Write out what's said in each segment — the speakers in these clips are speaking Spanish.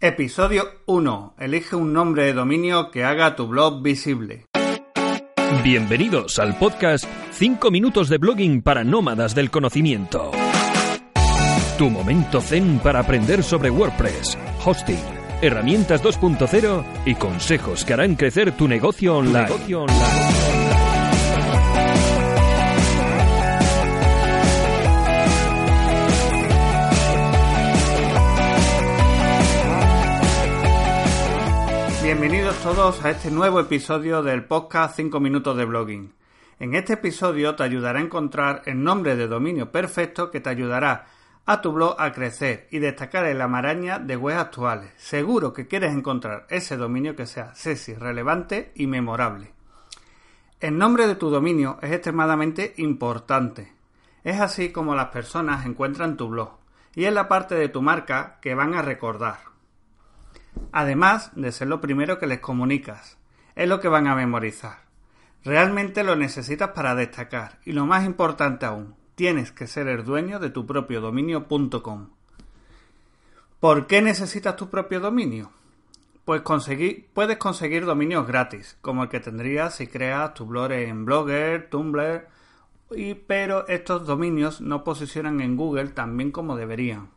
Episodio 1. Elige un nombre de dominio que haga tu blog visible. Bienvenidos al podcast 5 minutos de blogging para nómadas del conocimiento. Tu momento zen para aprender sobre WordPress, hosting, herramientas 2.0 y consejos que harán crecer tu negocio online. Bienvenidos todos a este nuevo episodio del podcast 5 minutos de blogging. En este episodio te ayudará a encontrar el nombre de dominio perfecto que te ayudará a tu blog a crecer y destacar en la maraña de webs actuales. Seguro que quieres encontrar ese dominio que sea sexy, relevante y memorable. El nombre de tu dominio es extremadamente importante. Es así como las personas encuentran tu blog y es la parte de tu marca que van a recordar además de ser lo primero que les comunicas. Es lo que van a memorizar. Realmente lo necesitas para destacar y lo más importante aún, tienes que ser el dueño de tu propio dominio.com. ¿Por qué necesitas tu propio dominio? Pues puedes conseguir dominios gratis, como el que tendrías si creas tu blog en Blogger, Tumblr, y, pero estos dominios no posicionan en Google tan bien como deberían.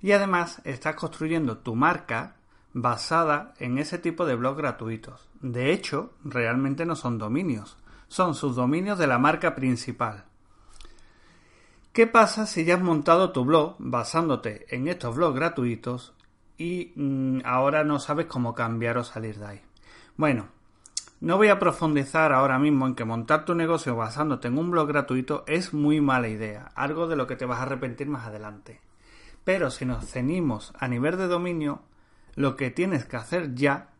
Y además estás construyendo tu marca basada en ese tipo de blogs gratuitos. De hecho, realmente no son dominios, son subdominios de la marca principal. ¿Qué pasa si ya has montado tu blog basándote en estos blogs gratuitos y mm, ahora no sabes cómo cambiar o salir de ahí? Bueno, no voy a profundizar ahora mismo en que montar tu negocio basándote en un blog gratuito es muy mala idea, algo de lo que te vas a arrepentir más adelante. Pero si nos cenimos a nivel de dominio, lo que tienes que hacer ya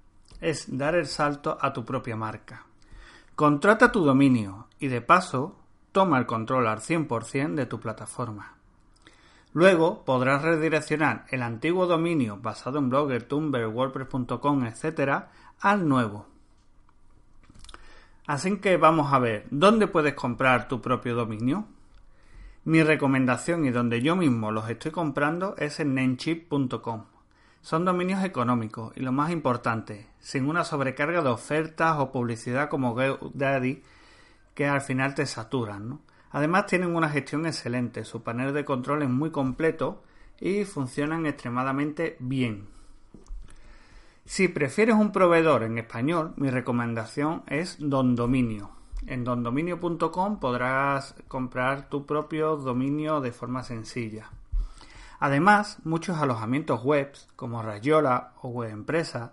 es dar el salto a tu propia marca. Contrata tu dominio y de paso toma el control al 100% de tu plataforma. Luego podrás redireccionar el antiguo dominio basado en Blogger, Tumblr, WordPress.com, etc. al nuevo. Así que vamos a ver, ¿dónde puedes comprar tu propio dominio? Mi recomendación y donde yo mismo los estoy comprando es en Namecheap.com. Son dominios económicos y lo más importante, sin una sobrecarga de ofertas o publicidad como GoDaddy que al final te saturan. Además tienen una gestión excelente, su panel de control es muy completo y funcionan extremadamente bien. Si prefieres un proveedor en español, mi recomendación es Don Dominio. En dondominio.com podrás comprar tu propio dominio de forma sencilla. Además, muchos alojamientos web, como Rayola o Web Empresa,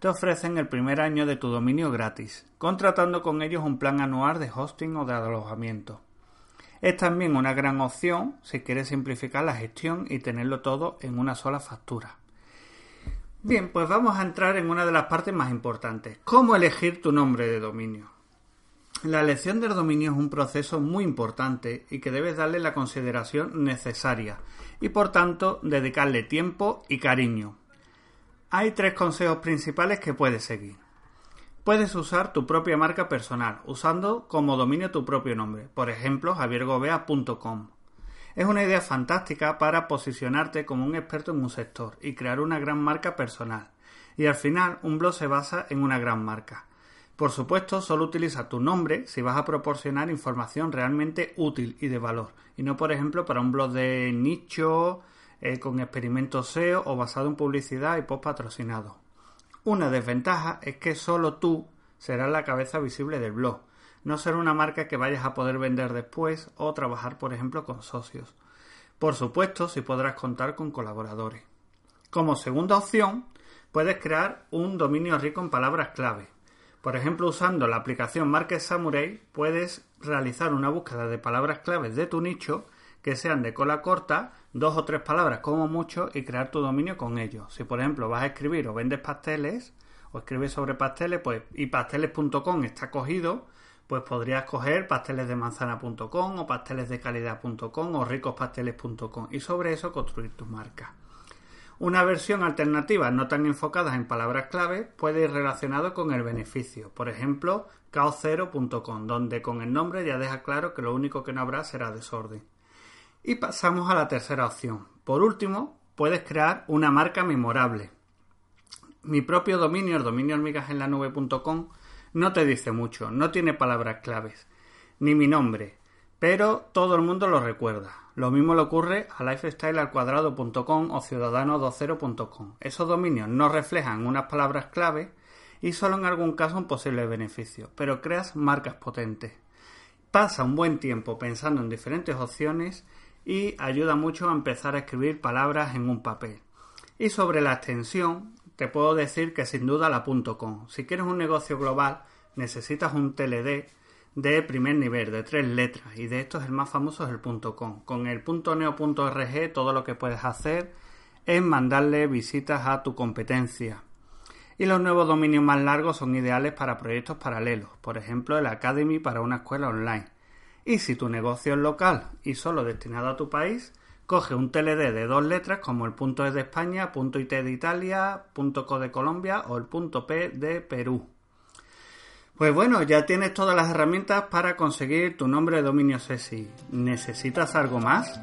te ofrecen el primer año de tu dominio gratis, contratando con ellos un plan anual de hosting o de alojamiento. Es también una gran opción si quieres simplificar la gestión y tenerlo todo en una sola factura. Bien, pues vamos a entrar en una de las partes más importantes. ¿Cómo elegir tu nombre de dominio? La elección del dominio es un proceso muy importante y que debes darle la consideración necesaria y por tanto dedicarle tiempo y cariño. Hay tres consejos principales que puedes seguir. Puedes usar tu propia marca personal, usando como dominio tu propio nombre, por ejemplo javiergobea.com. Es una idea fantástica para posicionarte como un experto en un sector y crear una gran marca personal. Y al final un blog se basa en una gran marca. Por supuesto, solo utiliza tu nombre si vas a proporcionar información realmente útil y de valor, y no, por ejemplo, para un blog de nicho eh, con experimentos SEO o basado en publicidad y post patrocinado. Una desventaja es que solo tú serás la cabeza visible del blog, no será una marca que vayas a poder vender después o trabajar, por ejemplo, con socios. Por supuesto, si podrás contar con colaboradores. Como segunda opción, puedes crear un dominio rico en palabras clave por ejemplo, usando la aplicación Market Samurai puedes realizar una búsqueda de palabras claves de tu nicho que sean de cola corta, dos o tres palabras como mucho y crear tu dominio con ellos. Si por ejemplo vas a escribir o vendes pasteles o escribes sobre pasteles, pues y pasteles.com está cogido, pues podrías coger pastelesdemanzana.com o pastelesdecalidad.com o ricospasteles.com y sobre eso construir tu marca. Una versión alternativa no tan enfocada en palabras clave puede ir relacionado con el beneficio, por ejemplo, caos0.com, donde con el nombre ya deja claro que lo único que no habrá será desorden. Y pasamos a la tercera opción. Por último, puedes crear una marca memorable. Mi propio dominio, el dominio hormigasenlanube.com, no te dice mucho, no tiene palabras claves, ni mi nombre, pero todo el mundo lo recuerda. Lo mismo le ocurre a lifestylealcuadrado.com o ciudadano20.com. Esos dominios no reflejan unas palabras clave y solo en algún caso un posible beneficio, pero creas marcas potentes. Pasa un buen tiempo pensando en diferentes opciones y ayuda mucho a empezar a escribir palabras en un papel. Y sobre la extensión, te puedo decir que sin duda la .com. Si quieres un negocio global, necesitas un TLD de primer nivel, de tres letras, y de estos el más famoso es el .com. Con el .neo.rg todo lo que puedes hacer es mandarle visitas a tu competencia. Y los nuevos dominios más largos son ideales para proyectos paralelos, por ejemplo el Academy para una escuela online. Y si tu negocio es local y solo destinado a tu país, coge un TLD de dos letras como el .es de España, .it de Italia, .co de Colombia o el .p de Perú. Pues bueno, ya tienes todas las herramientas para conseguir tu nombre de dominio SESI. ¿Necesitas algo más?